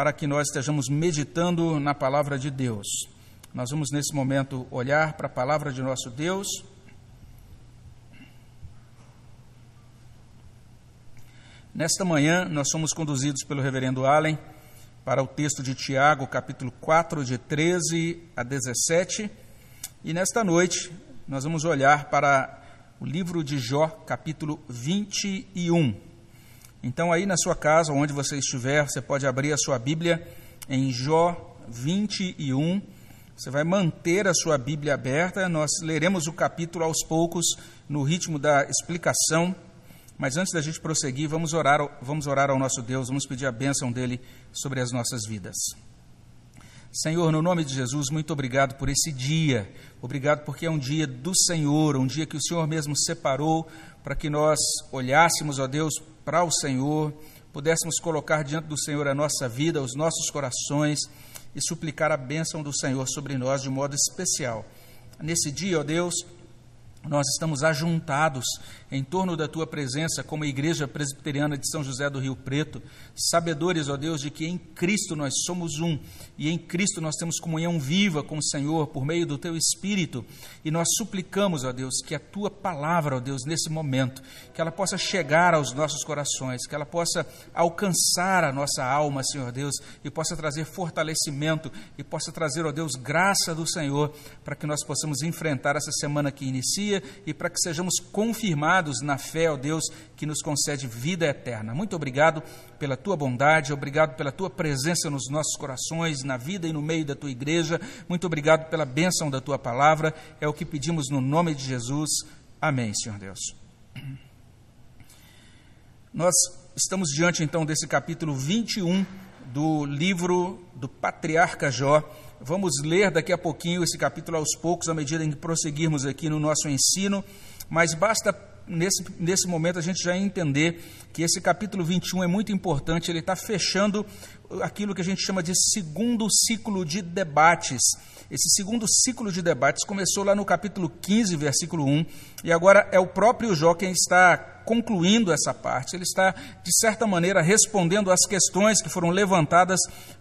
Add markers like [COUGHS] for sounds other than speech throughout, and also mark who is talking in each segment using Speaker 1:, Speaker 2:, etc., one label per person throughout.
Speaker 1: para que nós estejamos meditando na palavra de Deus. Nós vamos nesse momento olhar para a palavra de nosso Deus. Nesta manhã, nós somos conduzidos pelo reverendo Allen para o texto de Tiago, capítulo 4, de 13 a 17. E nesta noite, nós vamos olhar para o livro de Jó, capítulo 21. Então, aí na sua casa, onde você estiver, você pode abrir a sua Bíblia em Jó 21. Você vai manter a sua Bíblia aberta. Nós leremos o capítulo aos poucos, no ritmo da explicação. Mas antes da gente prosseguir, vamos orar, vamos orar ao nosso Deus, vamos pedir a bênção dele sobre as nossas vidas. Senhor, no nome de Jesus, muito obrigado por esse dia. Obrigado porque é um dia do Senhor, um dia que o Senhor mesmo separou para que nós olhássemos, ó Deus, para o Senhor, pudéssemos colocar diante do Senhor a nossa vida, os nossos corações e suplicar a bênção do Senhor sobre nós de modo especial. Nesse dia, ó Deus, nós estamos ajuntados em torno da tua presença como Igreja Presbiteriana de São José do Rio Preto, sabedores, ó Deus, de que em Cristo nós somos um e em Cristo nós temos comunhão viva com o Senhor por meio do teu Espírito e nós suplicamos, ó Deus, que a tua palavra, ó Deus, nesse momento, que ela possa chegar aos nossos corações, que ela possa alcançar a nossa alma, Senhor Deus, e possa trazer fortalecimento e possa trazer, ó Deus, graça do Senhor para que nós possamos enfrentar essa semana que inicia e para que sejamos confirmados na fé, ó Deus, que nos concede vida eterna. Muito obrigado pela tua bondade, obrigado pela tua presença nos nossos corações, na vida e no meio da tua igreja. Muito obrigado pela bênção da tua palavra. É o que pedimos no nome de Jesus. Amém, Senhor Deus. Nós estamos diante então desse capítulo 21 do livro do patriarca Jó. Vamos ler daqui a pouquinho esse capítulo aos poucos, à medida em que prosseguirmos aqui no nosso ensino, mas basta nesse, nesse momento a gente já entender que esse capítulo 21 é muito importante, ele está fechando aquilo que a gente chama de segundo ciclo de debates. Esse segundo ciclo de debates começou lá no capítulo 15, versículo 1, e agora é o próprio Jó quem está concluindo essa parte. Ele está, de certa maneira, respondendo às questões que foram levantadas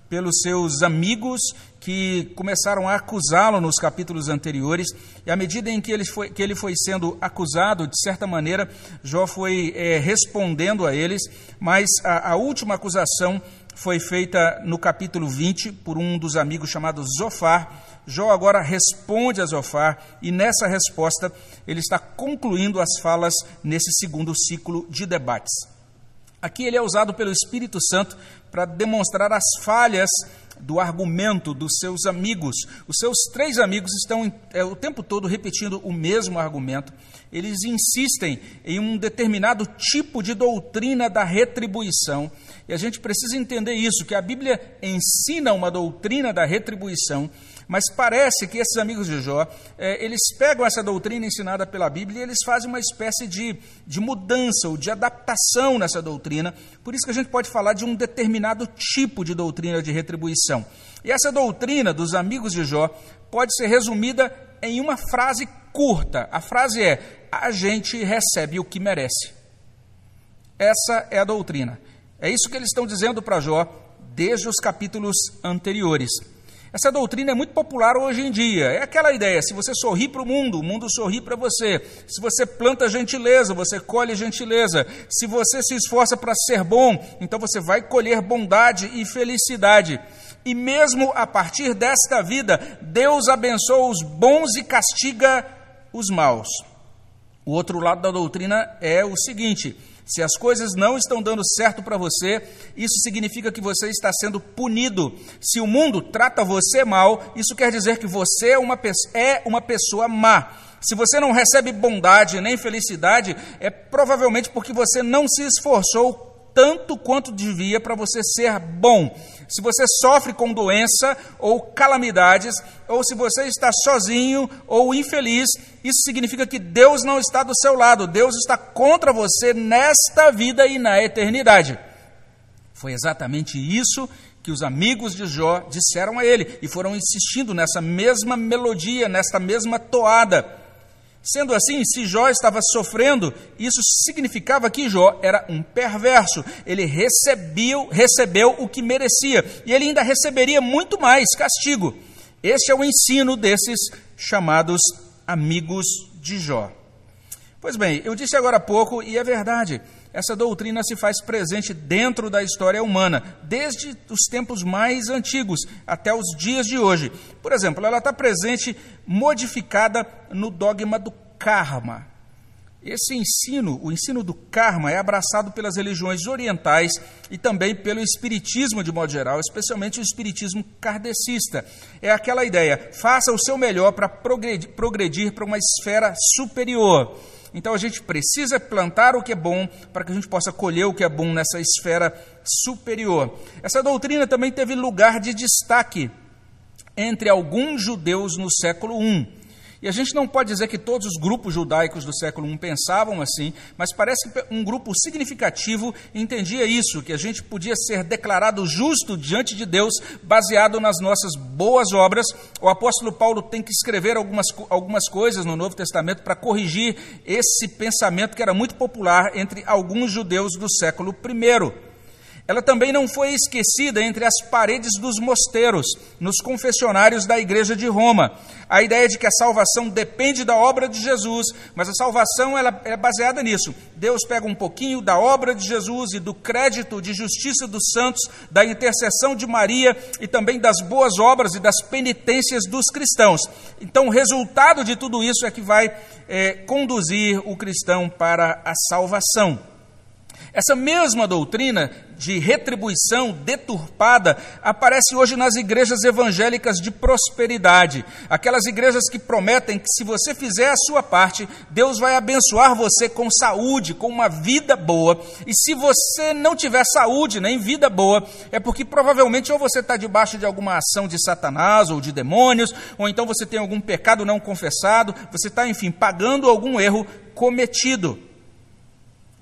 Speaker 1: pelos seus amigos que começaram a acusá-lo nos capítulos anteriores, e à medida em que ele foi, que ele foi sendo acusado, de certa maneira, Jó foi é, respondendo a eles, mas a, a última acusação foi feita no capítulo 20 por um dos amigos chamado Zofar. Jó agora responde a Zofar e nessa resposta ele está concluindo as falas nesse segundo ciclo de debates. Aqui ele é usado pelo Espírito Santo para demonstrar as falhas do argumento dos seus amigos. Os seus três amigos estão é, o tempo todo repetindo o mesmo argumento. Eles insistem em um determinado tipo de doutrina da retribuição. E a gente precisa entender isso, que a Bíblia ensina uma doutrina da retribuição mas parece que esses amigos de Jó, é, eles pegam essa doutrina ensinada pela Bíblia e eles fazem uma espécie de, de mudança ou de adaptação nessa doutrina. Por isso que a gente pode falar de um determinado tipo de doutrina de retribuição. E essa doutrina dos amigos de Jó pode ser resumida em uma frase curta. A frase é: a gente recebe o que merece. Essa é a doutrina. É isso que eles estão dizendo para Jó desde os capítulos anteriores. Essa doutrina é muito popular hoje em dia. É aquela ideia: se você sorri para o mundo, o mundo sorri para você. Se você planta gentileza, você colhe gentileza. Se você se esforça para ser bom, então você vai colher bondade e felicidade. E mesmo a partir desta vida, Deus abençoa os bons e castiga os maus. O outro lado da doutrina é o seguinte: se as coisas não estão dando certo para você, isso significa que você está sendo punido. Se o mundo trata você mal, isso quer dizer que você é uma, é uma pessoa má. Se você não recebe bondade nem felicidade, é provavelmente porque você não se esforçou tanto quanto devia para você ser bom. Se você sofre com doença ou calamidades, ou se você está sozinho ou infeliz, isso significa que Deus não está do seu lado, Deus está contra você nesta vida e na eternidade. Foi exatamente isso que os amigos de Jó disseram a ele e foram insistindo nessa mesma melodia, nesta mesma toada. Sendo assim, se Jó estava sofrendo, isso significava que Jó era um perverso. Ele recebeu, recebeu o que merecia e ele ainda receberia muito mais castigo. Este é o ensino desses chamados amigos de Jó. Pois bem, eu disse agora há pouco, e é verdade, essa doutrina se faz presente dentro da história humana, desde os tempos mais antigos até os dias de hoje. Por exemplo, ela está presente modificada no dogma do karma. Esse ensino, o ensino do karma, é abraçado pelas religiões orientais e também pelo espiritismo de modo geral, especialmente o espiritismo kardecista. É aquela ideia: faça o seu melhor para progredir, progredir para uma esfera superior. Então a gente precisa plantar o que é bom para que a gente possa colher o que é bom nessa esfera superior. Essa doutrina também teve lugar de destaque entre alguns judeus no século I. E a gente não pode dizer que todos os grupos judaicos do século I pensavam assim, mas parece que um grupo significativo entendia isso, que a gente podia ser declarado justo diante de Deus baseado nas nossas boas obras. O apóstolo Paulo tem que escrever algumas, algumas coisas no Novo Testamento para corrigir esse pensamento que era muito popular entre alguns judeus do século I. Ela também não foi esquecida entre as paredes dos mosteiros, nos confessionários da igreja de Roma. A ideia de que a salvação depende da obra de Jesus, mas a salvação ela é baseada nisso. Deus pega um pouquinho da obra de Jesus e do crédito de justiça dos santos, da intercessão de Maria e também das boas obras e das penitências dos cristãos. Então, o resultado de tudo isso é que vai é, conduzir o cristão para a salvação. Essa mesma doutrina de retribuição deturpada aparece hoje nas igrejas evangélicas de prosperidade. Aquelas igrejas que prometem que se você fizer a sua parte, Deus vai abençoar você com saúde, com uma vida boa. E se você não tiver saúde nem vida boa, é porque provavelmente ou você está debaixo de alguma ação de Satanás ou de demônios, ou então você tem algum pecado não confessado, você está, enfim, pagando algum erro cometido.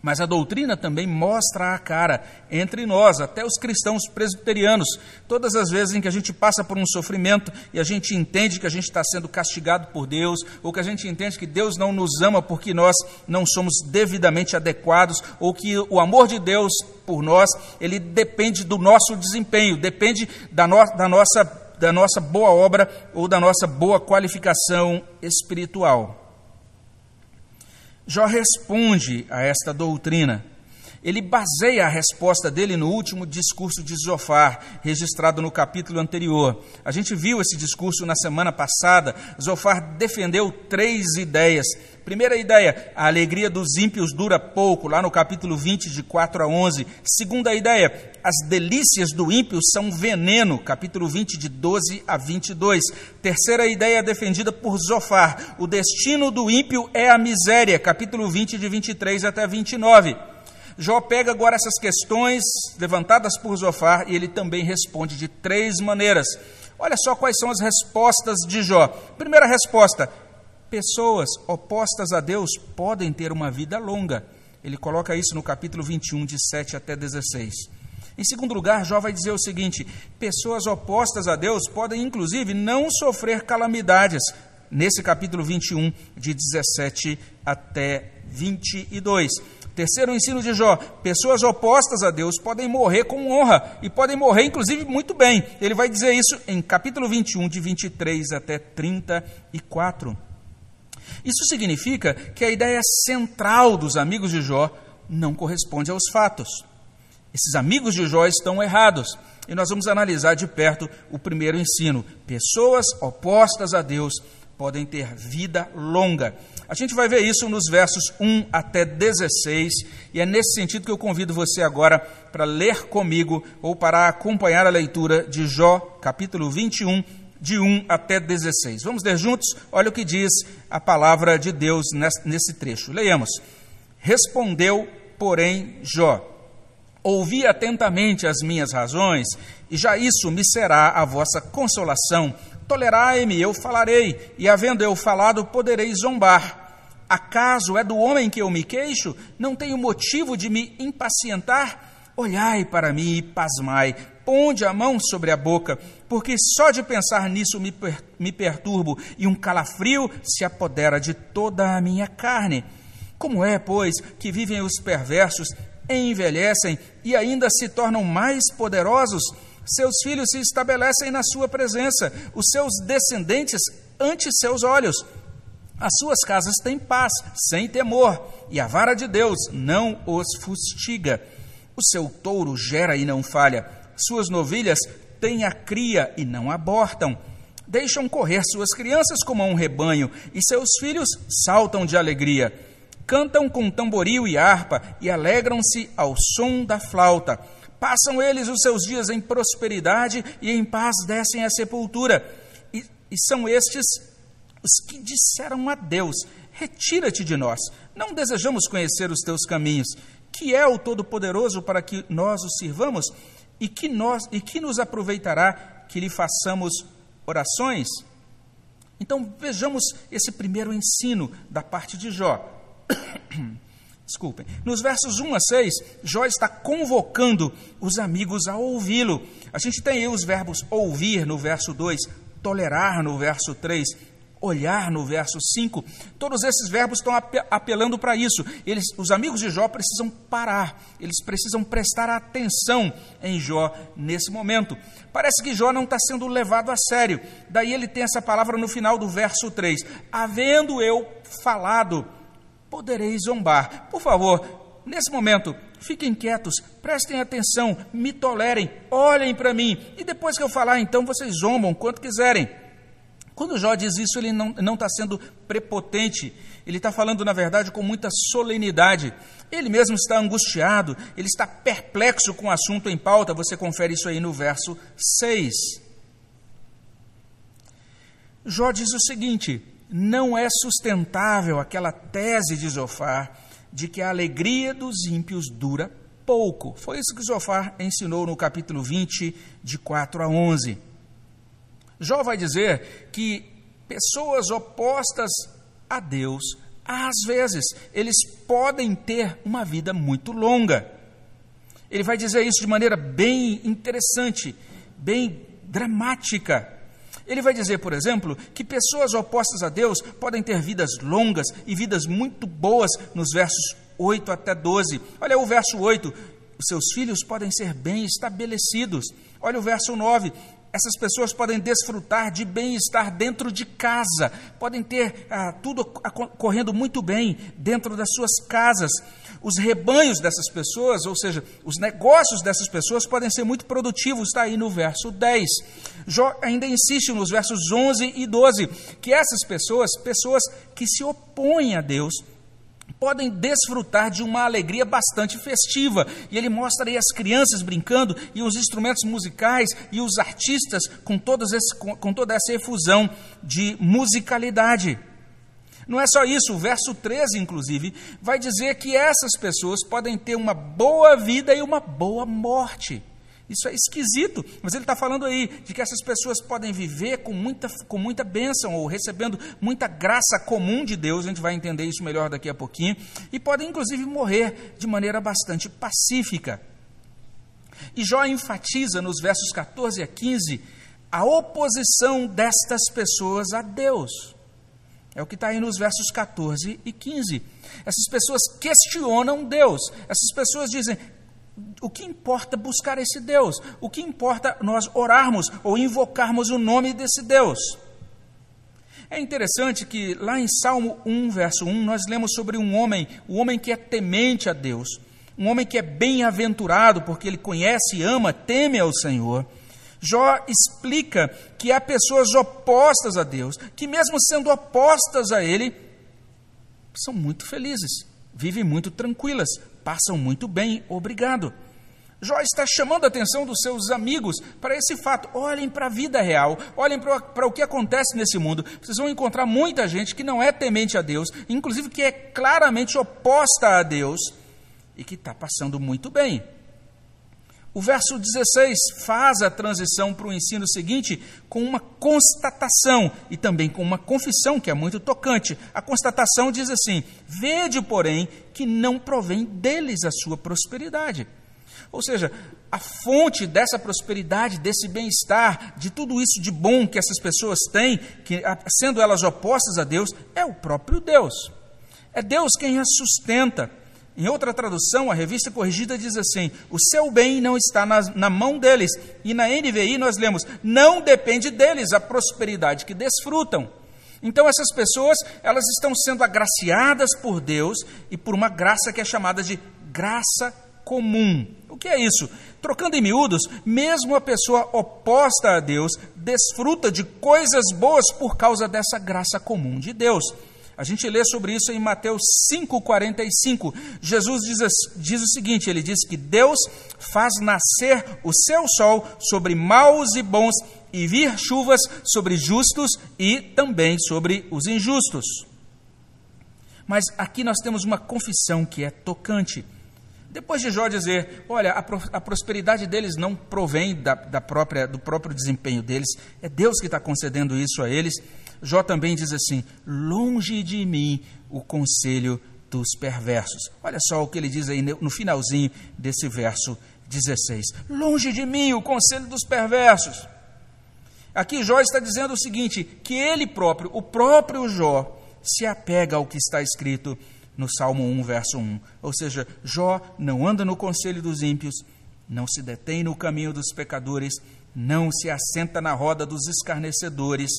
Speaker 1: Mas a doutrina também mostra a cara entre nós, até os cristãos presbiterianos. Todas as vezes em que a gente passa por um sofrimento e a gente entende que a gente está sendo castigado por Deus, ou que a gente entende que Deus não nos ama porque nós não somos devidamente adequados, ou que o amor de Deus por nós, ele depende do nosso desempenho, depende da, no, da, nossa, da nossa boa obra ou da nossa boa qualificação espiritual. Jó responde a esta doutrina. Ele baseia a resposta dele no último discurso de Zofar, registrado no capítulo anterior. A gente viu esse discurso na semana passada. Zofar defendeu três ideias. Primeira ideia, a alegria dos ímpios dura pouco, lá no capítulo 20, de 4 a 11. Segunda ideia, as delícias do ímpio são veneno, capítulo 20, de 12 a 22. Terceira ideia defendida por Zofar, o destino do ímpio é a miséria, capítulo 20, de 23 até 29. Jó pega agora essas questões levantadas por Zofar e ele também responde de três maneiras. Olha só quais são as respostas de Jó. Primeira resposta: pessoas opostas a Deus podem ter uma vida longa. Ele coloca isso no capítulo 21, de 7 até 16. Em segundo lugar, Jó vai dizer o seguinte: pessoas opostas a Deus podem, inclusive, não sofrer calamidades. Nesse capítulo 21, de 17 até 22. Terceiro ensino de Jó: pessoas opostas a Deus podem morrer com honra e podem morrer, inclusive, muito bem. Ele vai dizer isso em capítulo 21, de 23 até 34. Isso significa que a ideia central dos amigos de Jó não corresponde aos fatos. Esses amigos de Jó estão errados. E nós vamos analisar de perto o primeiro ensino. Pessoas opostas a Deus podem ter vida longa. A gente vai ver isso nos versos 1 até 16, e é nesse sentido que eu convido você agora para ler comigo ou para acompanhar a leitura de Jó, capítulo 21, de 1 até 16. Vamos ler juntos? Olha o que diz a palavra de Deus nesse trecho. Leiamos. Respondeu, porém, Jó: Ouvi atentamente as minhas razões, e já isso me será a vossa consolação. Tolerai-me, eu falarei, e havendo eu falado, poderei zombar. Acaso é do homem que eu me queixo? Não tenho motivo de me impacientar? Olhai para mim e pasmai, ponde a mão sobre a boca, porque só de pensar nisso me, per me perturbo e um calafrio se apodera de toda a minha carne. Como é, pois, que vivem os perversos, envelhecem e ainda se tornam mais poderosos? Seus filhos se estabelecem na sua presença, os seus descendentes ante seus olhos. As suas casas têm paz, sem temor, e a vara de Deus não os fustiga. O seu touro gera e não falha, suas novilhas têm a cria e não abortam. Deixam correr suas crianças como um rebanho, e seus filhos saltam de alegria. Cantam com tamboril e harpa e alegram-se ao som da flauta. Passam eles os seus dias em prosperidade e em paz descem à sepultura. E, e são estes os que disseram a Deus: Retira-te de nós, não desejamos conhecer os teus caminhos. Que é o Todo-Poderoso para que nós o sirvamos? E que, nós, e que nos aproveitará que lhe façamos orações? Então vejamos esse primeiro ensino da parte de Jó. [COUGHS] Desculpem. Nos versos 1 a 6, Jó está convocando os amigos a ouvi-lo. A gente tem aí os verbos ouvir no verso 2, tolerar no verso 3, olhar no verso 5. Todos esses verbos estão apelando para isso. Eles, os amigos de Jó precisam parar, eles precisam prestar atenção em Jó nesse momento. Parece que Jó não está sendo levado a sério. Daí ele tem essa palavra no final do verso 3: Havendo eu falado podereis zombar. Por favor, nesse momento, fiquem quietos, prestem atenção, me tolerem, olhem para mim, e depois que eu falar, então vocês zombam quanto quiserem. Quando Jó diz isso, ele não está sendo prepotente, ele está falando, na verdade, com muita solenidade. Ele mesmo está angustiado, ele está perplexo com o assunto em pauta, você confere isso aí no verso 6. Jó diz o seguinte: não é sustentável aquela tese de Zofar de que a alegria dos ímpios dura pouco. Foi isso que Zofar ensinou no capítulo 20, de 4 a 11. Jó vai dizer que pessoas opostas a Deus, às vezes, eles podem ter uma vida muito longa. Ele vai dizer isso de maneira bem interessante, bem dramática. Ele vai dizer, por exemplo, que pessoas opostas a Deus podem ter vidas longas e vidas muito boas nos versos 8 até 12. Olha o verso 8: os seus filhos podem ser bem estabelecidos. Olha o verso 9: essas pessoas podem desfrutar de bem-estar dentro de casa, podem ter ah, tudo correndo muito bem dentro das suas casas. Os rebanhos dessas pessoas, ou seja, os negócios dessas pessoas podem ser muito produtivos, está aí no verso 10. Jó ainda insiste nos versos 11 e 12 que essas pessoas, pessoas que se opõem a Deus, podem desfrutar de uma alegria bastante festiva. E ele mostra aí as crianças brincando e os instrumentos musicais e os artistas com, todos esse, com, com toda essa efusão de musicalidade. Não é só isso, o verso 13, inclusive, vai dizer que essas pessoas podem ter uma boa vida e uma boa morte. Isso é esquisito, mas ele está falando aí de que essas pessoas podem viver com muita, com muita bênção ou recebendo muita graça comum de Deus, a gente vai entender isso melhor daqui a pouquinho, e podem inclusive morrer de maneira bastante pacífica. E Jó enfatiza nos versos 14 a 15 a oposição destas pessoas a Deus. É o que está aí nos versos 14 e 15. Essas pessoas questionam Deus. Essas pessoas dizem: o que importa buscar esse Deus? O que importa nós orarmos ou invocarmos o nome desse Deus? É interessante que lá em Salmo 1, verso 1, nós lemos sobre um homem, o um homem que é temente a Deus, um homem que é bem-aventurado porque ele conhece, ama, teme ao Senhor. Jó explica que há pessoas opostas a Deus, que mesmo sendo opostas a Ele, são muito felizes, vivem muito tranquilas, passam muito bem, obrigado. Jó está chamando a atenção dos seus amigos para esse fato. Olhem para a vida real, olhem para, o que acontece nesse mundo. Vocês vão encontrar muita gente que não é temente a Deus, inclusive que é claramente oposta a Deus e que está passando muito bem. O verso 16 faz a transição para o ensino seguinte com uma constatação e também com uma confissão que é muito tocante. A constatação diz assim: Vede, porém, que não provém deles a sua prosperidade. Ou seja, a fonte dessa prosperidade, desse bem-estar, de tudo isso de bom que essas pessoas têm, que sendo elas opostas a Deus, é o próprio Deus. É Deus quem as sustenta. Em outra tradução, a revista corrigida diz assim: o seu bem não está na, na, mão deles. E na NVI nós lemos: não depende deles a prosperidade que desfrutam. Então essas pessoas, elas estão sendo agraciadas por Deus e por uma graça que é chamada de graça comum. O que é isso? Trocando em miúdos, mesmo a pessoa oposta a Deus desfruta de coisas boas por causa dessa graça comum de Deus. A gente lê sobre isso em Mateus 5,45. Jesus diz, diz, o seguinte: ele diz que Deus faz nascer o seu sol sobre maus e bons e vir chuvas sobre justos e também sobre os injustos. Mas aqui nós temos uma confissão que é tocante. Depois de Jó dizer, olha, a, pro, a prosperidade deles não provém da, da própria, do próprio desempenho deles, é Deus que está concedendo isso a eles. Jó também diz assim: longe de mim o conselho dos perversos. Olha só o que ele diz aí no finalzinho desse verso 16: longe de mim o conselho dos perversos. Aqui Jó está dizendo o seguinte: que ele próprio, o próprio Jó, se apega ao que está escrito no Salmo 1, verso 1. Ou seja, Jó não anda no conselho dos ímpios, não se detém no caminho dos pecadores, não se assenta na roda dos escarnecedores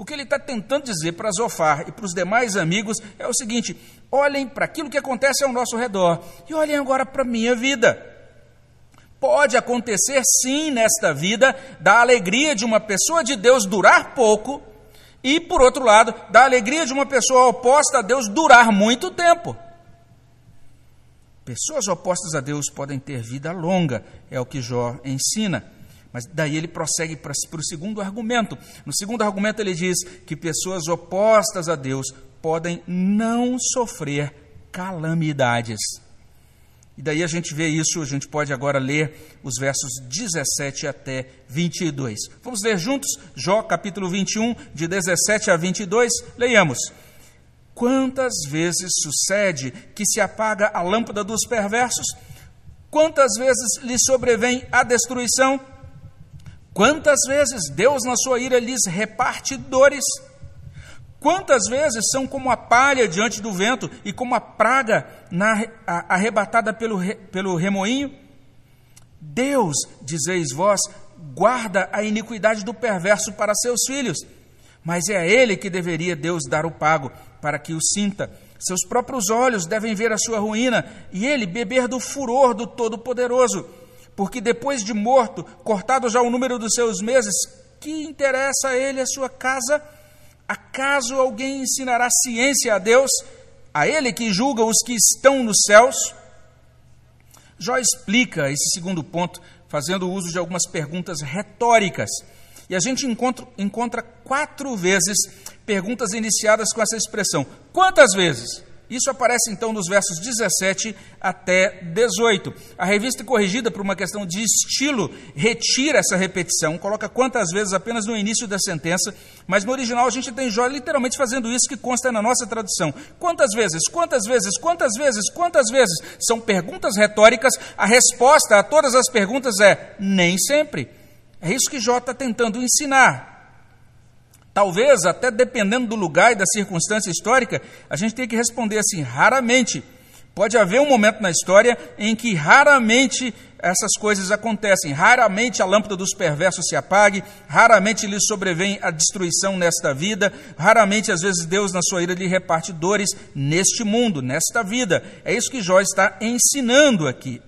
Speaker 1: o que ele está tentando dizer para Zofar e para os demais amigos é o seguinte: olhem para aquilo que acontece ao nosso redor e olhem agora para a minha vida. Pode acontecer sim nesta vida da alegria de uma pessoa de Deus durar pouco e, por outro lado, da alegria de uma pessoa oposta a Deus durar muito tempo. Pessoas opostas a Deus podem ter vida longa, é o que Jó ensina. Mas daí ele prossegue para, para o segundo argumento. No segundo argumento, ele diz que pessoas opostas a Deus podem não sofrer calamidades. E daí a gente vê isso, a gente pode agora ler os versos 17 até 22. Vamos ler juntos Jó capítulo 21, de 17 a 22. Leiamos. Quantas vezes sucede que se apaga a lâmpada dos perversos? Quantas vezes lhe sobrevém a destruição? Quantas vezes Deus, na sua ira, lhes reparte dores? Quantas vezes são como a palha diante do vento e como a praga na, a, arrebatada pelo, pelo remoinho? Deus, dizeis vós, guarda a iniquidade do perverso para seus filhos, mas é a ele que deveria Deus dar o pago para que o sinta. Seus próprios olhos devem ver a sua ruína e ele beber do furor do Todo-Poderoso porque depois de morto, cortado já o número dos seus meses, que interessa a ele a sua casa? Acaso alguém ensinará ciência a Deus, a ele que julga os que estão nos céus? Jó explica esse segundo ponto, fazendo uso de algumas perguntas retóricas. E a gente encontra, encontra quatro vezes perguntas iniciadas com essa expressão. Quantas vezes? Isso aparece então nos versos 17 até 18. A revista corrigida por uma questão de estilo retira essa repetição, coloca quantas vezes apenas no início da sentença, mas no original a gente tem Jó literalmente fazendo isso que consta na nossa tradução. Quantas vezes? Quantas vezes? Quantas vezes? Quantas vezes? São perguntas retóricas. A resposta a todas as perguntas é nem sempre. É isso que Jó está tentando ensinar. Talvez, até dependendo do lugar e da circunstância histórica, a gente tem que responder assim: raramente. Pode haver um momento na história em que raramente essas coisas acontecem, raramente a lâmpada dos perversos se apague, raramente lhes sobrevém a destruição nesta vida, raramente, às vezes, Deus, na sua ira, lhe reparte dores neste mundo, nesta vida. É isso que Jó está ensinando aqui.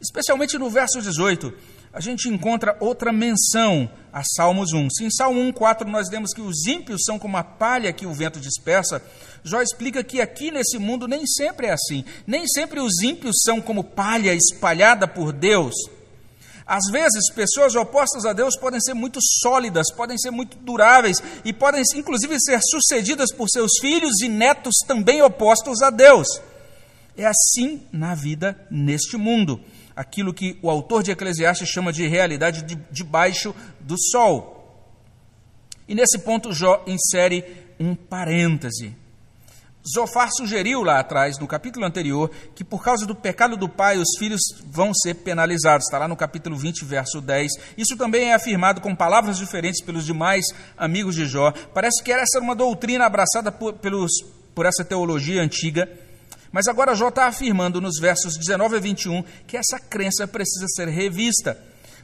Speaker 1: Especialmente no verso 18 a gente encontra outra menção a Salmos 1. Se em Salmo 1, 4 nós lemos que os ímpios são como a palha que o vento dispersa, Jó explica que aqui nesse mundo nem sempre é assim. Nem sempre os ímpios são como palha espalhada por Deus. Às vezes, pessoas opostas a Deus podem ser muito sólidas, podem ser muito duráveis e podem, inclusive, ser sucedidas por seus filhos e netos também opostos a Deus. É assim na vida neste mundo aquilo que o autor de Eclesiastes chama de realidade de, debaixo do sol. E nesse ponto, Jó insere um parêntese. Zofar sugeriu lá atrás, no capítulo anterior, que por causa do pecado do pai, os filhos vão ser penalizados. Está lá no capítulo 20, verso 10. Isso também é afirmado com palavras diferentes pelos demais amigos de Jó. Parece que essa era uma doutrina abraçada por, pelos, por essa teologia antiga. Mas agora Jó está afirmando nos versos 19 a 21 que essa crença precisa ser revista.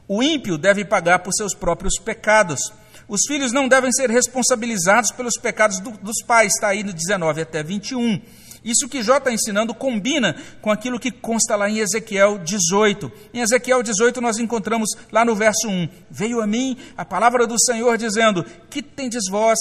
Speaker 1: O ímpio deve pagar por seus próprios pecados. Os filhos não devem ser responsabilizados pelos pecados do, dos pais, está aí no 19 até 21. Isso que Jó está ensinando combina com aquilo que consta lá em Ezequiel 18. Em Ezequiel 18 nós encontramos lá no verso 1: Veio a mim a palavra do Senhor dizendo: Que tendes vós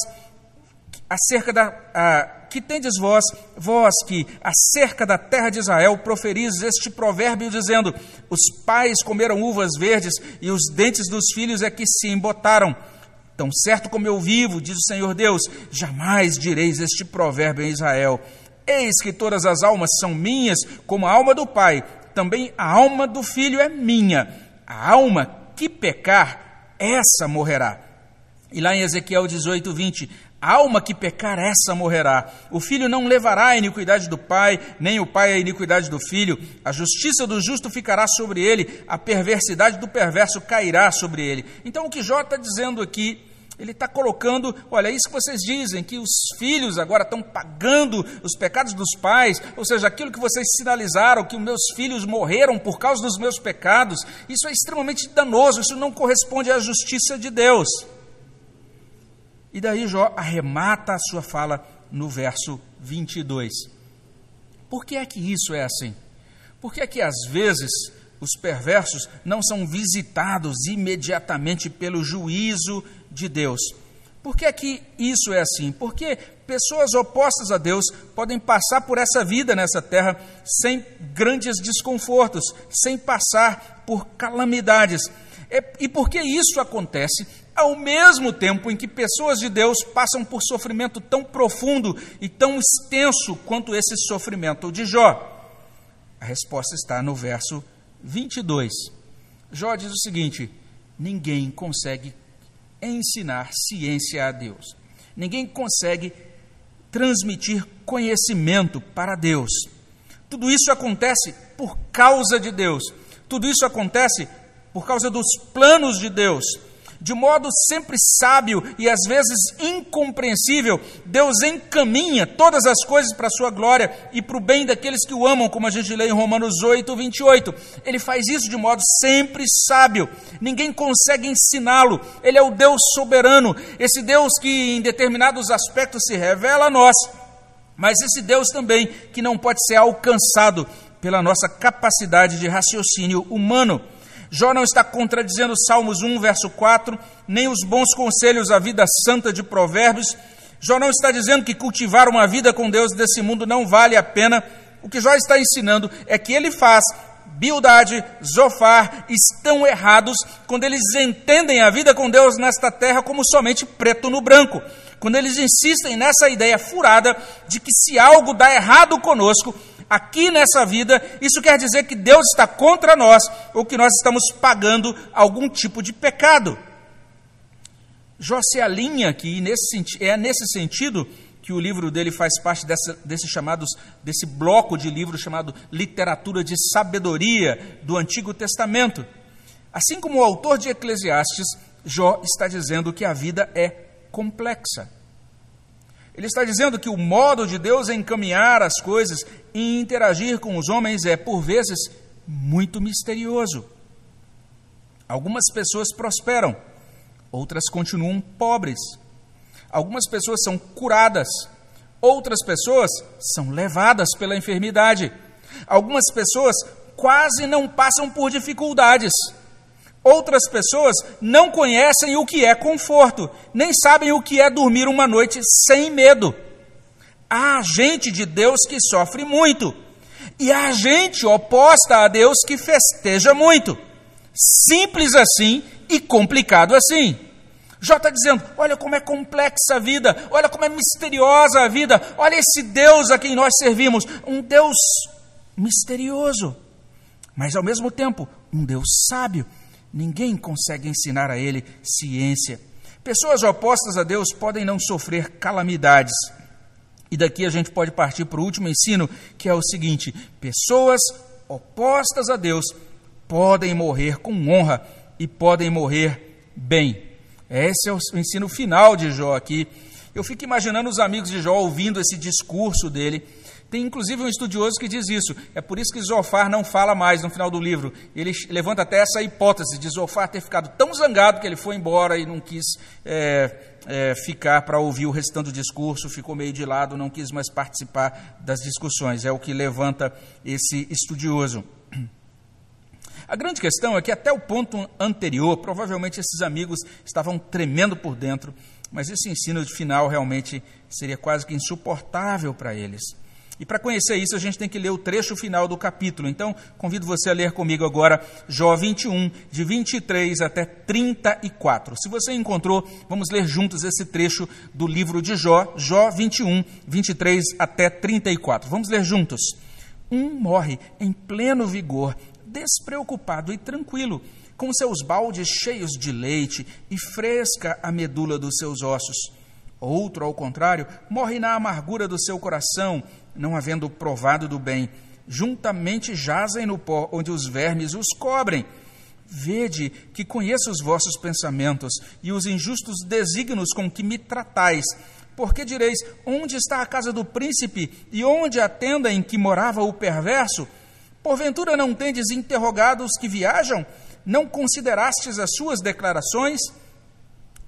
Speaker 1: acerca da. A, que tendes vós, vós que acerca da terra de Israel proferis este provérbio dizendo: Os pais comeram uvas verdes e os dentes dos filhos é que se embotaram. Tão certo como eu vivo, diz o Senhor Deus, jamais direis este provérbio em Israel. Eis que todas as almas são minhas, como a alma do Pai, também a alma do filho é minha. A alma que pecar, essa morrerá. E lá em Ezequiel 18, 20, a alma que pecar, essa morrerá. O filho não levará a iniquidade do pai, nem o pai a iniquidade do filho. A justiça do justo ficará sobre ele, a perversidade do perverso cairá sobre ele. Então, o que Jó está dizendo aqui ele está colocando, olha, isso que vocês dizem, que os filhos agora estão pagando os pecados dos pais, ou seja, aquilo que vocês sinalizaram, que os meus filhos morreram por causa dos meus pecados, isso é extremamente danoso, isso não corresponde à justiça de Deus. E daí Jó arremata a sua fala no verso 22. Por que é que isso é assim? Por que é que às vezes os perversos não são visitados imediatamente pelo juízo de Deus. Por que é que isso é assim? Porque pessoas opostas a Deus podem passar por essa vida nessa terra sem grandes desconfortos, sem passar por calamidades. E por que isso acontece ao mesmo tempo em que pessoas de Deus passam por sofrimento tão profundo e tão extenso quanto esse sofrimento de Jó? A resposta está no verso 22. Jó diz o seguinte: ninguém consegue ensinar ciência a Deus. Ninguém consegue transmitir conhecimento para Deus. Tudo isso acontece por causa de Deus. Tudo isso acontece por causa dos planos de Deus de modo sempre sábio e às vezes incompreensível, Deus encaminha todas as coisas para a sua glória e para o bem daqueles que o amam, como a gente lê em Romanos 8, 28. Ele faz isso de modo sempre sábio, ninguém consegue ensiná-lo, ele é o Deus soberano, esse Deus que em determinados aspectos se revela a nós, mas esse Deus também que não pode ser alcançado pela nossa capacidade de raciocínio humano. Jó não está contradizendo Salmos 1, verso 4, nem os bons conselhos à vida santa de Provérbios. Jó não está dizendo que cultivar uma vida com Deus desse mundo não vale a pena. O que Jó está ensinando é que ele faz Bildade, Zofar estão errados quando eles entendem a vida com Deus nesta terra como somente preto no branco. Quando eles insistem nessa ideia furada de que se algo dá errado conosco, aqui nessa vida, isso quer dizer que Deus está contra nós ou que nós estamos pagando algum tipo de pecado. Jó se alinha aqui, nesse, é nesse sentido que o livro dele faz parte dessa, desse chamados, desse bloco de livros chamado Literatura de Sabedoria do Antigo Testamento. Assim como o autor de Eclesiastes, Jó está dizendo que a vida é complexa. Ele está dizendo que o modo de Deus encaminhar as coisas e interagir com os homens é, por vezes, muito misterioso. Algumas pessoas prosperam, outras continuam pobres. Algumas pessoas são curadas, outras pessoas são levadas pela enfermidade. Algumas pessoas quase não passam por dificuldades. Outras pessoas não conhecem o que é conforto, nem sabem o que é dormir uma noite sem medo. Há gente de Deus que sofre muito, e há gente oposta a Deus que festeja muito. Simples assim e complicado assim. Jó está dizendo: olha como é complexa a vida, olha como é misteriosa a vida, olha esse Deus a quem nós servimos, um Deus misterioso, mas ao mesmo tempo um Deus sábio Ninguém consegue ensinar a ele ciência. Pessoas opostas a Deus podem não sofrer calamidades, E daqui a gente pode partir para o último ensino, que é o seguinte: pessoas opostas a Deus podem morrer com honra e podem morrer bem. Esse é o ensino final de Jó aqui. Eu fico imaginando os amigos de Jó ouvindo esse discurso dele. Tem inclusive um estudioso que diz isso. É por isso que Zofar não fala mais no final do livro. Ele levanta até essa hipótese de Zofar ter ficado tão zangado que ele foi embora e não quis é, é, ficar para ouvir o restante do discurso, ficou meio de lado, não quis mais participar das discussões. É o que levanta esse estudioso. A grande questão é que até o ponto anterior, provavelmente esses amigos estavam tremendo por dentro, mas esse ensino final realmente seria quase que insuportável para eles. E para conhecer isso, a gente tem que ler o trecho final do capítulo. Então, convido você a ler comigo agora Jó 21, de 23 até 34. Se você encontrou, vamos ler juntos esse trecho do livro de Jó, Jó 21, 23 até 34. Vamos ler juntos. Um morre em pleno vigor despreocupado e tranquilo, com seus baldes cheios de leite e fresca a medula dos seus ossos. Outro, ao contrário, morre na amargura do seu coração, não havendo provado do bem. Juntamente jazem no pó, onde os vermes os cobrem. Vede que conheço os vossos pensamentos e os injustos desígnios com que me tratais. Porque direis: onde está a casa do príncipe e onde a tenda em que morava o perverso? Porventura não tendes interrogado os que viajam? Não considerastes as suas declarações?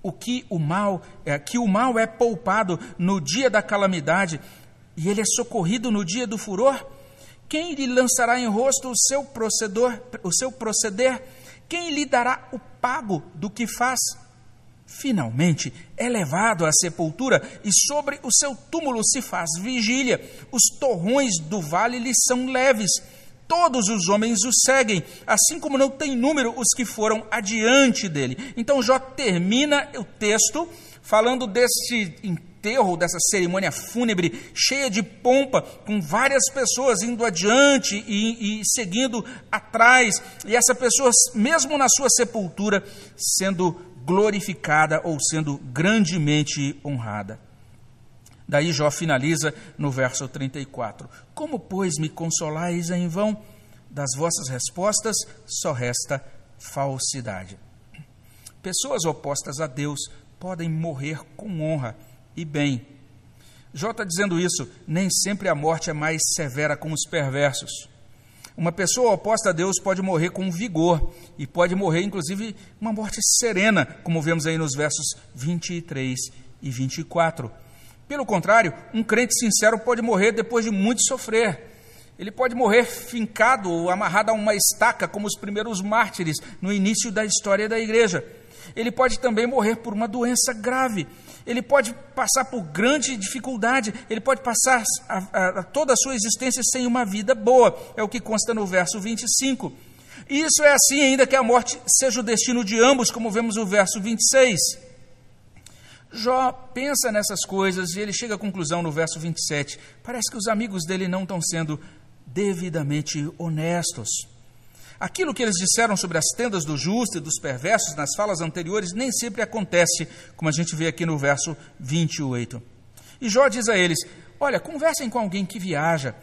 Speaker 1: O que o mal é que o mal é poupado no dia da calamidade e ele é socorrido no dia do furor? Quem lhe lançará em rosto o seu procedor, o seu proceder? Quem lhe dará o pago do que faz? Finalmente é levado à sepultura e sobre o seu túmulo se faz vigília. Os torrões do vale lhe são leves todos os homens o seguem, assim como não tem número os que foram adiante dele. Então Jó termina o texto falando desse enterro, dessa cerimônia fúnebre cheia de pompa, com várias pessoas indo adiante e, e seguindo atrás, e essa pessoa, mesmo na sua sepultura, sendo glorificada ou sendo grandemente honrada. Daí Jó finaliza no verso 34. Como, pois, me consolais em vão? Das vossas respostas só resta falsidade. Pessoas opostas a Deus podem morrer com honra e bem. Jó está dizendo isso, nem sempre a morte é mais severa com os perversos. Uma pessoa oposta a Deus pode morrer com vigor e pode morrer, inclusive, uma morte serena, como vemos aí nos versos 23 e 24. Pelo contrário, um crente sincero pode morrer depois de muito sofrer. Ele pode morrer fincado ou amarrado a uma estaca, como os primeiros mártires no início da história da igreja. Ele pode também morrer por uma doença grave. Ele pode passar por grande dificuldade. Ele pode passar a, a, a toda a sua existência sem uma vida boa. É o que consta no verso 25. E isso é assim, ainda que a morte seja o destino de ambos, como vemos no verso 26. Jó pensa nessas coisas e ele chega à conclusão no verso 27. Parece que os amigos dele não estão sendo devidamente honestos. Aquilo que eles disseram sobre as tendas do justo e dos perversos nas falas anteriores nem sempre acontece, como a gente vê aqui no verso 28. E Jó diz a eles: Olha, conversem com alguém que viaja,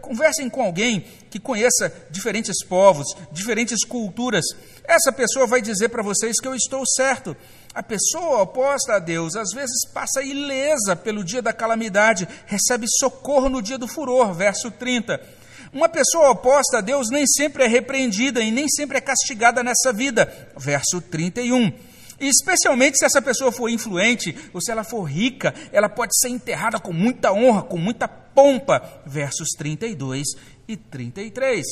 Speaker 1: conversem com alguém que conheça diferentes povos, diferentes culturas. Essa pessoa vai dizer para vocês que eu estou certo. A pessoa oposta a Deus às vezes passa ilesa pelo dia da calamidade, recebe socorro no dia do furor, verso 30. Uma pessoa oposta a Deus nem sempre é repreendida e nem sempre é castigada nessa vida, verso 31. E especialmente se essa pessoa for influente ou se ela for rica, ela pode ser enterrada com muita honra, com muita pompa, versos 32 e 33.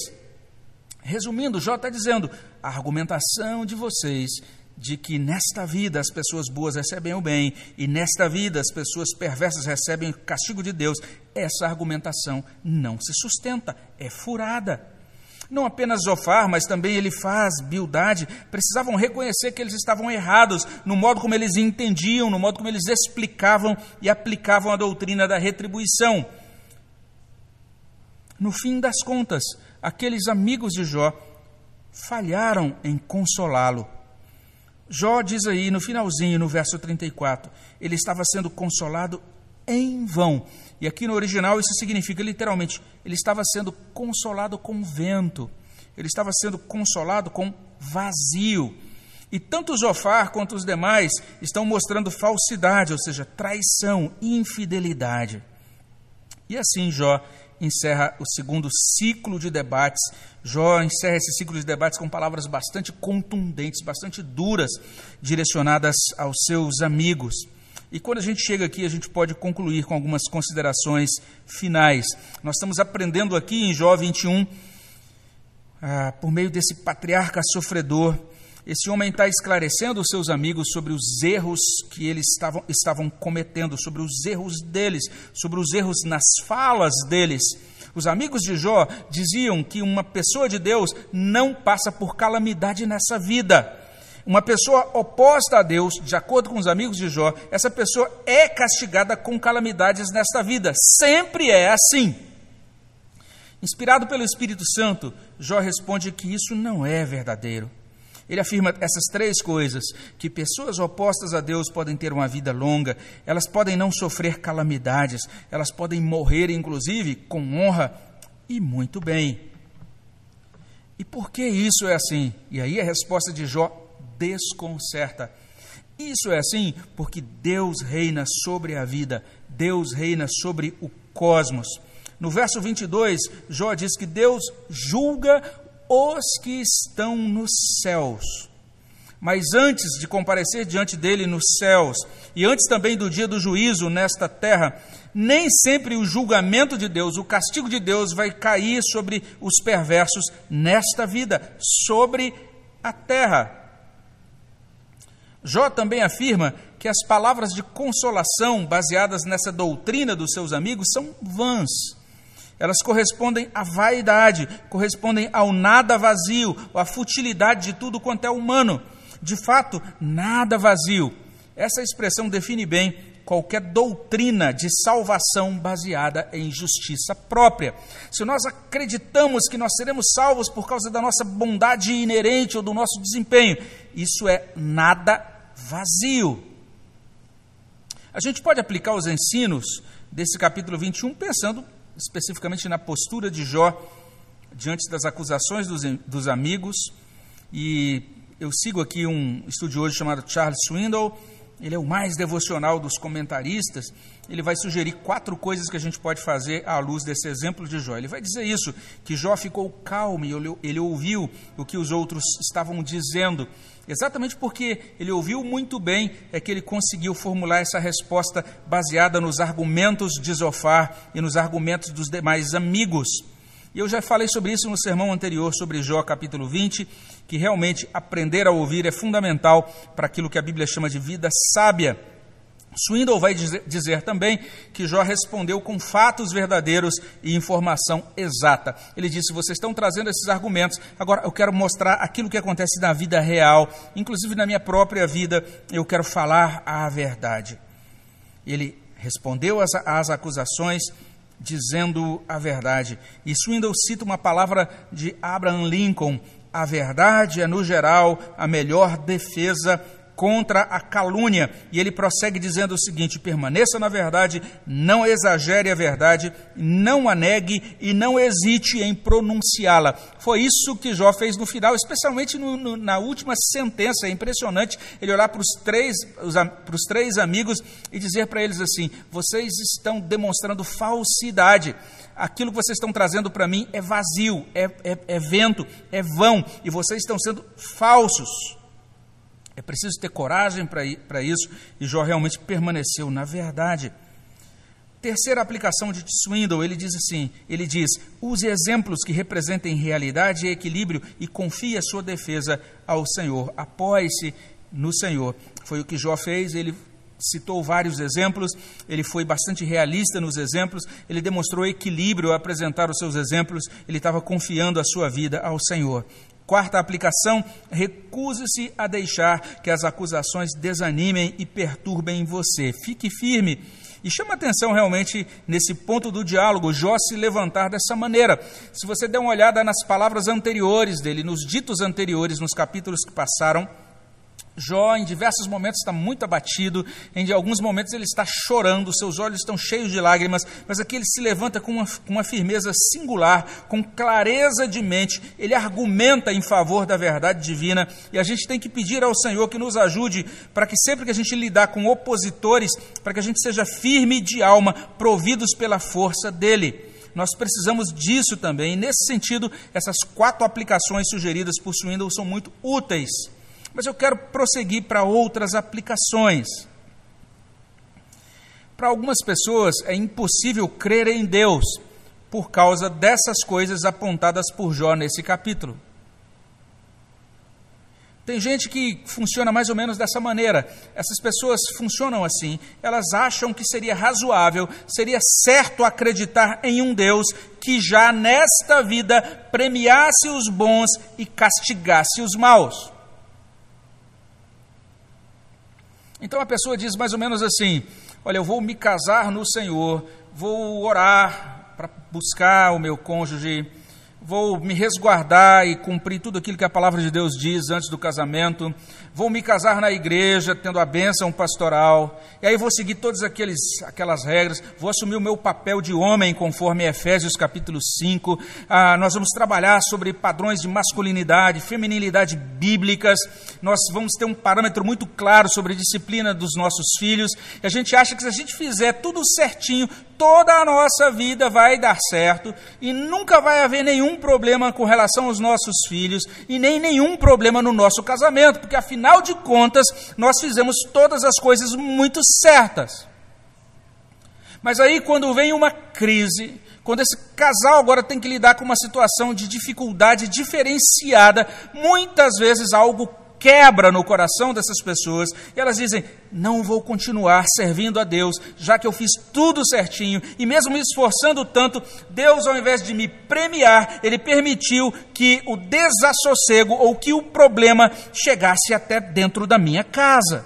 Speaker 1: Resumindo, Jó está dizendo: a argumentação de vocês de que nesta vida as pessoas boas recebem o bem e nesta vida as pessoas perversas recebem o castigo de Deus, essa argumentação não se sustenta, é furada. Não apenas Zofar, mas também ele faz Bildade, precisavam reconhecer que eles estavam errados no modo como eles entendiam, no modo como eles explicavam e aplicavam a doutrina da retribuição. No fim das contas, aqueles amigos de Jó falharam em consolá-lo Jó diz aí no finalzinho, no verso 34, ele estava sendo consolado em vão. E aqui no original isso significa literalmente, ele estava sendo consolado com vento, ele estava sendo consolado com vazio. E tanto Zofar quanto os demais estão mostrando falsidade, ou seja, traição, infidelidade. E assim Jó encerra o segundo ciclo de debates. Jó encerra esse ciclo de debates com palavras bastante contundentes, bastante duras, direcionadas aos seus amigos. E quando a gente chega aqui, a gente pode concluir com algumas considerações finais. Nós estamos aprendendo aqui em Jó 21, ah, por meio desse patriarca sofredor, esse homem está esclarecendo os seus amigos sobre os erros que eles estavam, estavam cometendo, sobre os erros deles, sobre os erros nas falas deles. Os amigos de Jó diziam que uma pessoa de Deus não passa por calamidade nessa vida. Uma pessoa oposta a Deus, de acordo com os amigos de Jó, essa pessoa é castigada com calamidades nesta vida. Sempre é assim. Inspirado pelo Espírito Santo, Jó responde que isso não é verdadeiro. Ele afirma essas três coisas: que pessoas opostas a Deus podem ter uma vida longa, elas podem não sofrer calamidades, elas podem morrer, inclusive, com honra e muito bem. E por que isso é assim? E aí a resposta de Jó desconcerta. Isso é assim porque Deus reina sobre a vida, Deus reina sobre o cosmos. No verso 22, Jó diz que Deus julga os que estão nos céus. Mas antes de comparecer diante dele nos céus, e antes também do dia do juízo nesta terra, nem sempre o julgamento de Deus, o castigo de Deus vai cair sobre os perversos nesta vida, sobre a terra. Jó também afirma que as palavras de consolação baseadas nessa doutrina dos seus amigos são vãs. Elas correspondem à vaidade, correspondem ao nada vazio, à futilidade de tudo quanto é humano. De fato, nada vazio. Essa expressão define bem qualquer doutrina de salvação baseada em justiça própria. Se nós acreditamos que nós seremos salvos por causa da nossa bondade inerente ou do nosso desempenho, isso é nada vazio. A gente pode aplicar os ensinos desse capítulo 21 pensando especificamente na postura de Jó diante das acusações dos, dos amigos. E eu sigo aqui um estudioso chamado Charles Swindoll, ele é o mais devocional dos comentaristas. Ele vai sugerir quatro coisas que a gente pode fazer à luz desse exemplo de Jó. Ele vai dizer isso: que Jó ficou calmo e ele ouviu o que os outros estavam dizendo. Exatamente porque ele ouviu muito bem, é que ele conseguiu formular essa resposta baseada nos argumentos de Zofar e nos argumentos dos demais amigos. E eu já falei sobre isso no sermão anterior, sobre Jó capítulo 20, que realmente aprender a ouvir é fundamental para aquilo que a Bíblia chama de vida sábia. Swindoll vai dizer também que Jó respondeu com fatos verdadeiros e informação exata. Ele disse: Vocês estão trazendo esses argumentos, agora eu quero mostrar aquilo que acontece na vida real, inclusive na minha própria vida, eu quero falar a verdade. Ele respondeu às, às acusações dizendo a verdade. E Swindoll cita uma palavra de Abraham Lincoln: a verdade é, no geral, a melhor defesa contra a calúnia. E ele prossegue dizendo o seguinte: permaneça na verdade, não exagere a verdade, não a negue e não hesite em pronunciá-la. Foi isso que Jó fez no final, especialmente no, no, na última sentença. É impressionante ele olhar para os três, para os três amigos e dizer para eles assim: vocês estão demonstrando falsidade aquilo que vocês estão trazendo para mim é vazio, é, é, é, vento, é vão, e vocês estão sendo falsos. É preciso ter coragem para isso, e Jó realmente permaneceu na verdade. Terceira aplicação de Swindle, ele diz assim: ele diz, use exemplos que representem realidade e equilíbrio e confie a sua defesa ao Senhor. Apoie-se no Senhor. Foi o que Jó fez, ele citou vários exemplos, ele foi bastante realista nos exemplos, ele demonstrou equilíbrio ao apresentar os seus exemplos, ele estava confiando a sua vida ao Senhor. Quarta aplicação: recuse-se a deixar que as acusações desanimem e perturbem você. Fique firme. E chama atenção realmente nesse ponto do diálogo, Jó se levantar dessa maneira. Se você der uma olhada nas palavras anteriores dele, nos ditos anteriores, nos capítulos que passaram, Jó, em diversos momentos, está muito abatido, em alguns momentos ele está chorando, seus olhos estão cheios de lágrimas, mas aqui ele se levanta com uma, com uma firmeza singular, com clareza de mente, ele argumenta em favor da verdade divina, e a gente tem que pedir ao Senhor que nos ajude para que sempre que a gente lidar com opositores, para que a gente seja firme de alma, providos pela força dele. Nós precisamos disso também, e nesse sentido, essas quatro aplicações sugeridas por Swindle são muito úteis. Mas eu quero prosseguir para outras aplicações. Para algumas pessoas é impossível crer em Deus por causa dessas coisas apontadas por Jó nesse capítulo. Tem gente que funciona mais ou menos dessa maneira. Essas pessoas funcionam assim. Elas acham que seria razoável, seria certo acreditar em um Deus que já nesta vida premiasse os bons e castigasse os maus. Então a pessoa diz mais ou menos assim: Olha, eu vou me casar no Senhor, vou orar para buscar o meu cônjuge vou me resguardar e cumprir tudo aquilo que a palavra de Deus diz antes do casamento, vou me casar na igreja, tendo a bênção pastoral, e aí vou seguir todas aqueles, aquelas regras, vou assumir o meu papel de homem, conforme Efésios capítulo 5, ah, nós vamos trabalhar sobre padrões de masculinidade, feminilidade bíblicas, nós vamos ter um parâmetro muito claro sobre a disciplina dos nossos filhos, e a gente acha que se a gente fizer tudo certinho, toda a nossa vida vai dar certo, e nunca vai haver nenhum problema com relação aos nossos filhos e nem nenhum problema no nosso casamento, porque afinal de contas nós fizemos todas as coisas muito certas. Mas aí, quando vem uma crise, quando esse casal agora tem que lidar com uma situação de dificuldade diferenciada, muitas vezes algo quebra no coração dessas pessoas e elas dizem: Não vou continuar servindo a Deus, já que eu fiz tudo certinho e, mesmo me esforçando tanto, Deus, ao invés de me premiar, Ele permitiu que o desassossego ou que o problema chegasse até dentro da minha casa.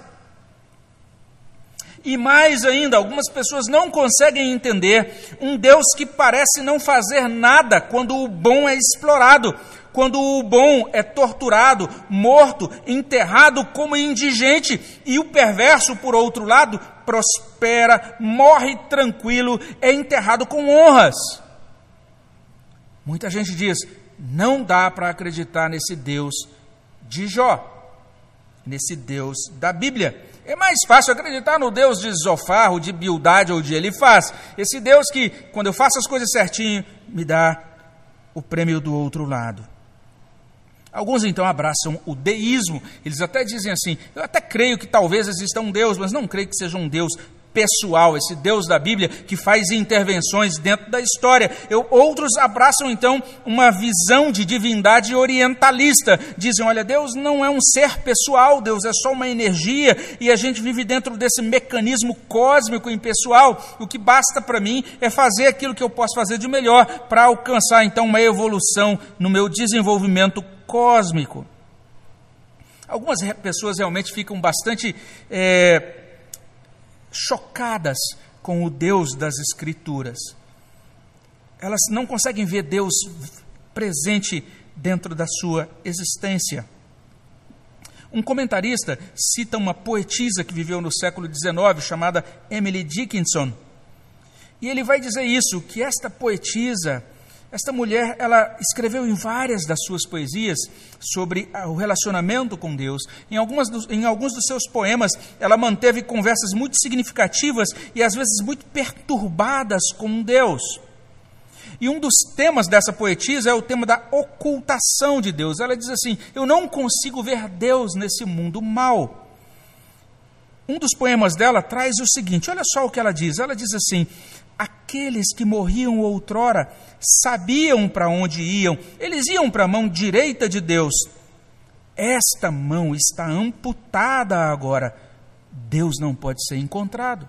Speaker 1: E mais ainda, algumas pessoas não conseguem entender um Deus que parece não fazer nada quando o bom é explorado, quando o bom é torturado, morto, enterrado como indigente, e o perverso, por outro lado, prospera, morre tranquilo, é enterrado com honras. Muita gente diz: não dá para acreditar nesse Deus de Jó, nesse Deus da Bíblia. É mais fácil acreditar no Deus de Zofar, ou de Bildade, ou de Elifaz. Esse Deus que, quando eu faço as coisas certinho, me dá o prêmio do outro lado. Alguns então abraçam o deísmo, eles até dizem assim: eu até creio que talvez exista um Deus, mas não creio que seja um Deus pessoal, esse Deus da Bíblia que faz intervenções dentro da história. Eu, outros abraçam então uma visão de divindade orientalista. Dizem: olha, Deus não é um ser pessoal, Deus é só uma energia e a gente vive dentro desse mecanismo cósmico impessoal. O que basta para mim é fazer aquilo que eu posso fazer de melhor para alcançar então uma evolução no meu desenvolvimento cósmico. Algumas pessoas realmente ficam bastante é, chocadas com o Deus das Escrituras. Elas não conseguem ver Deus presente dentro da sua existência. Um comentarista cita uma poetisa que viveu no século XIX, chamada Emily Dickinson, e ele vai dizer isso: que esta poetisa esta mulher, ela escreveu em várias das suas poesias sobre o relacionamento com Deus. Em, algumas em alguns dos seus poemas, ela manteve conversas muito significativas e às vezes muito perturbadas com Deus. E um dos temas dessa poetisa é o tema da ocultação de Deus. Ela diz assim: Eu não consigo ver Deus nesse mundo mal. Um dos poemas dela traz o seguinte: olha só o que ela diz. Ela diz assim: Aqueles que morriam outrora sabiam para onde iam, eles iam para a mão direita de Deus. Esta mão está amputada agora, Deus não pode ser encontrado.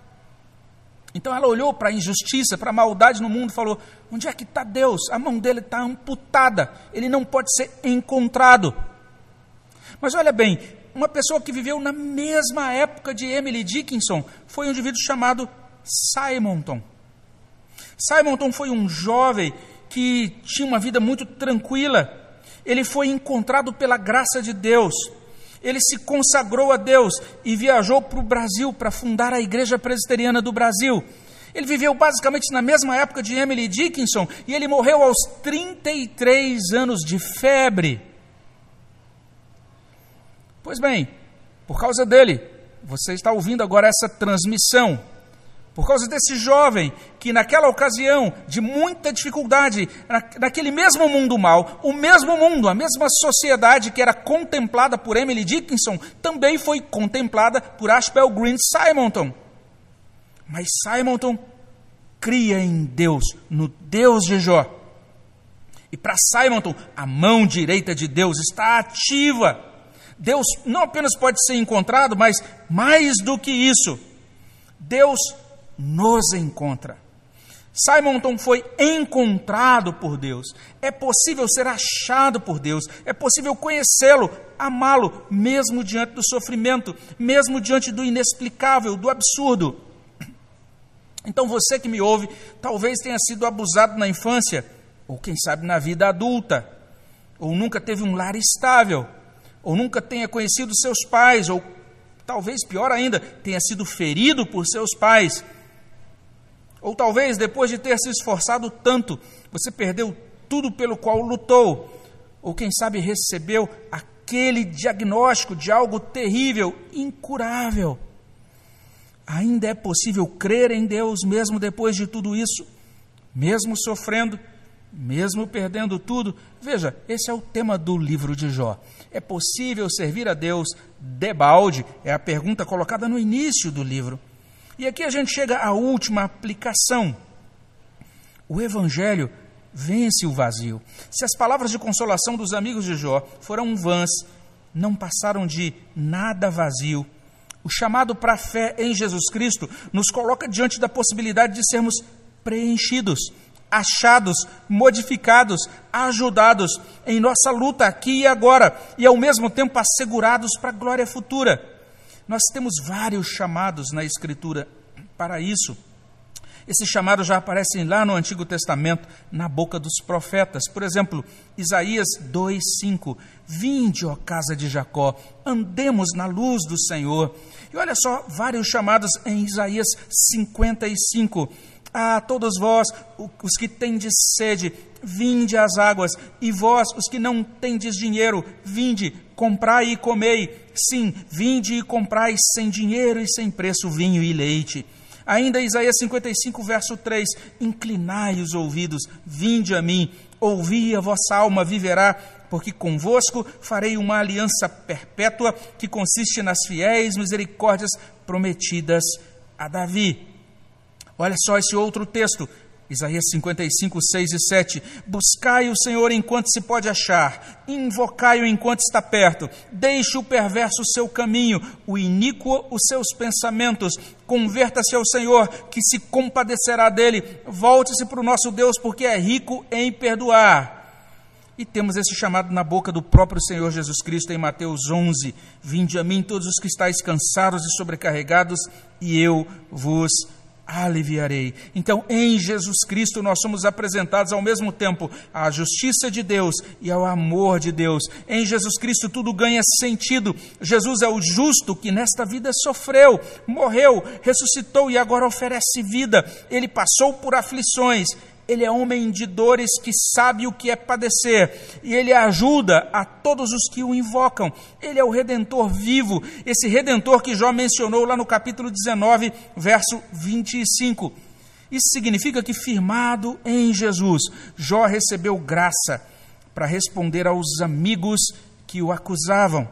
Speaker 1: Então ela olhou para a injustiça, para a maldade no mundo e falou: onde é que está Deus? A mão dele está amputada, ele não pode ser encontrado. Mas olha bem, uma pessoa que viveu na mesma época de Emily Dickinson foi um indivíduo chamado Simonton. Simonton foi um jovem que tinha uma vida muito tranquila. Ele foi encontrado pela graça de Deus. Ele se consagrou a Deus e viajou para o Brasil para fundar a Igreja Presbiteriana do Brasil. Ele viveu basicamente na mesma época de Emily Dickinson e ele morreu aos 33 anos de febre. Pois bem, por causa dele, você está ouvindo agora essa transmissão. Por causa desse jovem que, naquela ocasião de muita dificuldade, naquele mesmo mundo mal, o mesmo mundo, a mesma sociedade que era contemplada por Emily Dickinson, também foi contemplada por Ashbel Green Simonton. Mas Simonton cria em Deus, no Deus de Jó. E para Simonton, a mão direita de Deus está ativa. Deus não apenas pode ser encontrado, mas mais do que isso, Deus nos encontra. Simonton foi encontrado por Deus. É possível ser achado por Deus. É possível conhecê-lo, amá-lo, mesmo diante do sofrimento, mesmo diante do inexplicável, do absurdo. Então você que me ouve, talvez tenha sido abusado na infância, ou quem sabe na vida adulta, ou nunca teve um lar estável, ou nunca tenha conhecido seus pais, ou talvez pior ainda, tenha sido ferido por seus pais ou talvez depois de ter se esforçado tanto, você perdeu tudo pelo qual lutou. Ou quem sabe recebeu aquele diagnóstico de algo terrível, incurável. Ainda é possível crer em Deus mesmo depois de tudo isso, mesmo sofrendo, mesmo perdendo tudo. Veja, esse é o tema do livro de Jó. É possível servir a Deus debalde? É a pergunta colocada no início do livro. E aqui a gente chega à última aplicação. O Evangelho vence o vazio. Se as palavras de consolação dos amigos de Jó foram vãs, não passaram de nada vazio. O chamado para a fé em Jesus Cristo nos coloca diante da possibilidade de sermos preenchidos, achados, modificados, ajudados em nossa luta aqui e agora, e ao mesmo tempo assegurados para a glória futura. Nós temos vários chamados na Escritura para isso. Esses chamados já aparecem lá no Antigo Testamento, na boca dos profetas. Por exemplo, Isaías 2,5: Vinde, ó casa de Jacó, andemos na luz do Senhor. E olha só, vários chamados em Isaías 55. Ah, todos vós, os que tendes sede, vinde às águas, e vós, os que não tendes dinheiro, vinde, comprai e comei. Sim, vinde e comprai sem dinheiro e sem preço vinho e leite. Ainda Isaías 55, verso 3: Inclinai os ouvidos, vinde a mim, ouvi a vossa alma viverá, porque convosco farei uma aliança perpétua que consiste nas fiéis misericórdias prometidas a Davi. Olha só esse outro texto, Isaías 55, 6 e 7. Buscai o Senhor enquanto se pode achar, invocai-o enquanto está perto. Deixe o perverso o seu caminho, o iníquo os seus pensamentos. Converta-se ao Senhor, que se compadecerá dele. Volte-se para o nosso Deus, porque é rico em perdoar. E temos esse chamado na boca do próprio Senhor Jesus Cristo em Mateus 11: Vinde a mim todos os que estáis cansados e sobrecarregados, e eu vos aliviarei. Então, em Jesus Cristo, nós somos apresentados ao mesmo tempo à justiça de Deus e ao amor de Deus. Em Jesus Cristo, tudo ganha sentido. Jesus é o justo que nesta vida sofreu, morreu, ressuscitou e agora oferece vida. Ele passou por aflições ele é homem de dores que sabe o que é padecer, e ele ajuda a todos os que o invocam. Ele é o redentor vivo, esse redentor que Jó mencionou lá no capítulo 19, verso 25. Isso significa que, firmado em Jesus, Jó recebeu graça para responder aos amigos que o acusavam.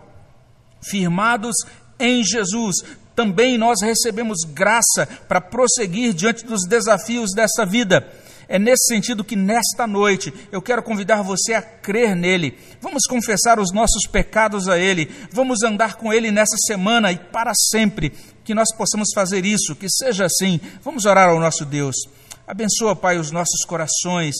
Speaker 1: Firmados em Jesus, também nós recebemos graça para prosseguir diante dos desafios dessa vida. É nesse sentido que nesta noite eu quero convidar você a crer nele. Vamos confessar os nossos pecados a ele. Vamos andar com ele nessa semana e para sempre. Que nós possamos fazer isso, que seja assim. Vamos orar ao nosso Deus. Abençoa, Pai, os nossos corações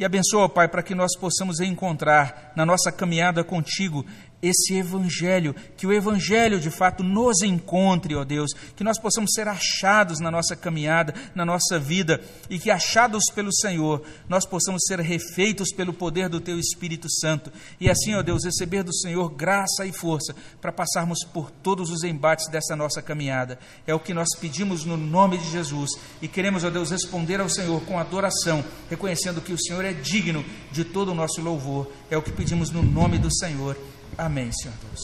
Speaker 1: e abençoa, Pai, para que nós possamos encontrar na nossa caminhada contigo esse Evangelho, que o Evangelho de fato nos encontre, ó Deus, que nós possamos ser achados na nossa caminhada, na nossa vida, e que achados pelo Senhor, nós possamos ser refeitos pelo poder do Teu Espírito Santo, e assim, ó Deus, receber do Senhor graça e força para passarmos por todos os embates dessa nossa caminhada. É o que nós pedimos no nome de Jesus, e queremos, ó Deus, responder ao Senhor com adoração, reconhecendo que o Senhor é digno de todo o nosso louvor. É o que pedimos no nome do Senhor. Amém, Senhor Deus.